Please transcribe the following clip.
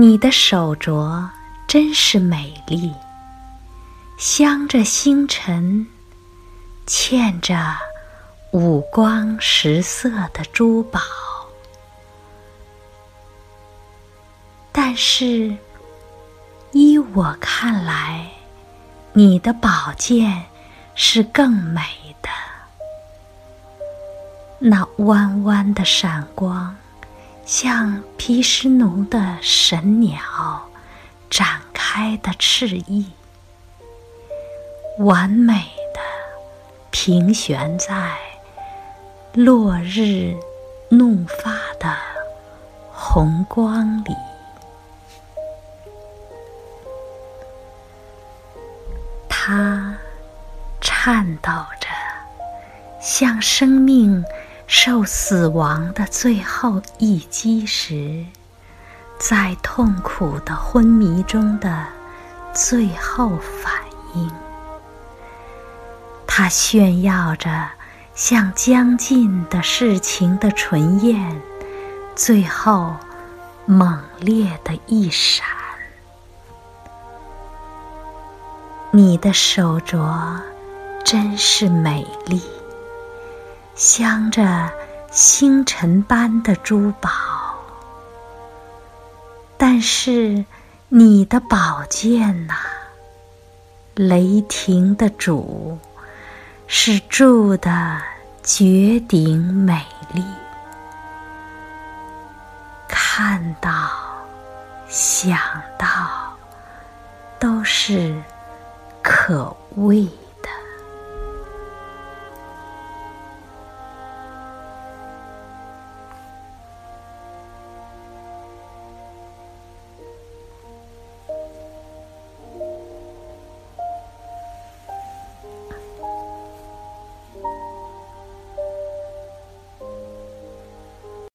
你的手镯真是美丽，镶着星辰，嵌着五光十色的珠宝。但是，依我看来，你的宝剑是更美的。那弯弯的闪光。像毗湿奴的神鸟展开的翅翼，完美的平悬在落日怒发的红光里，它颤抖着，像生命。受死亡的最后一击时，在痛苦的昏迷中的最后反应，它炫耀着像将尽的事情的唇焰，最后猛烈的一闪。你的手镯真是美丽。镶着星辰般的珠宝，但是你的宝剑呐，雷霆的主，是铸的绝顶美丽，看到、想到，都是可畏。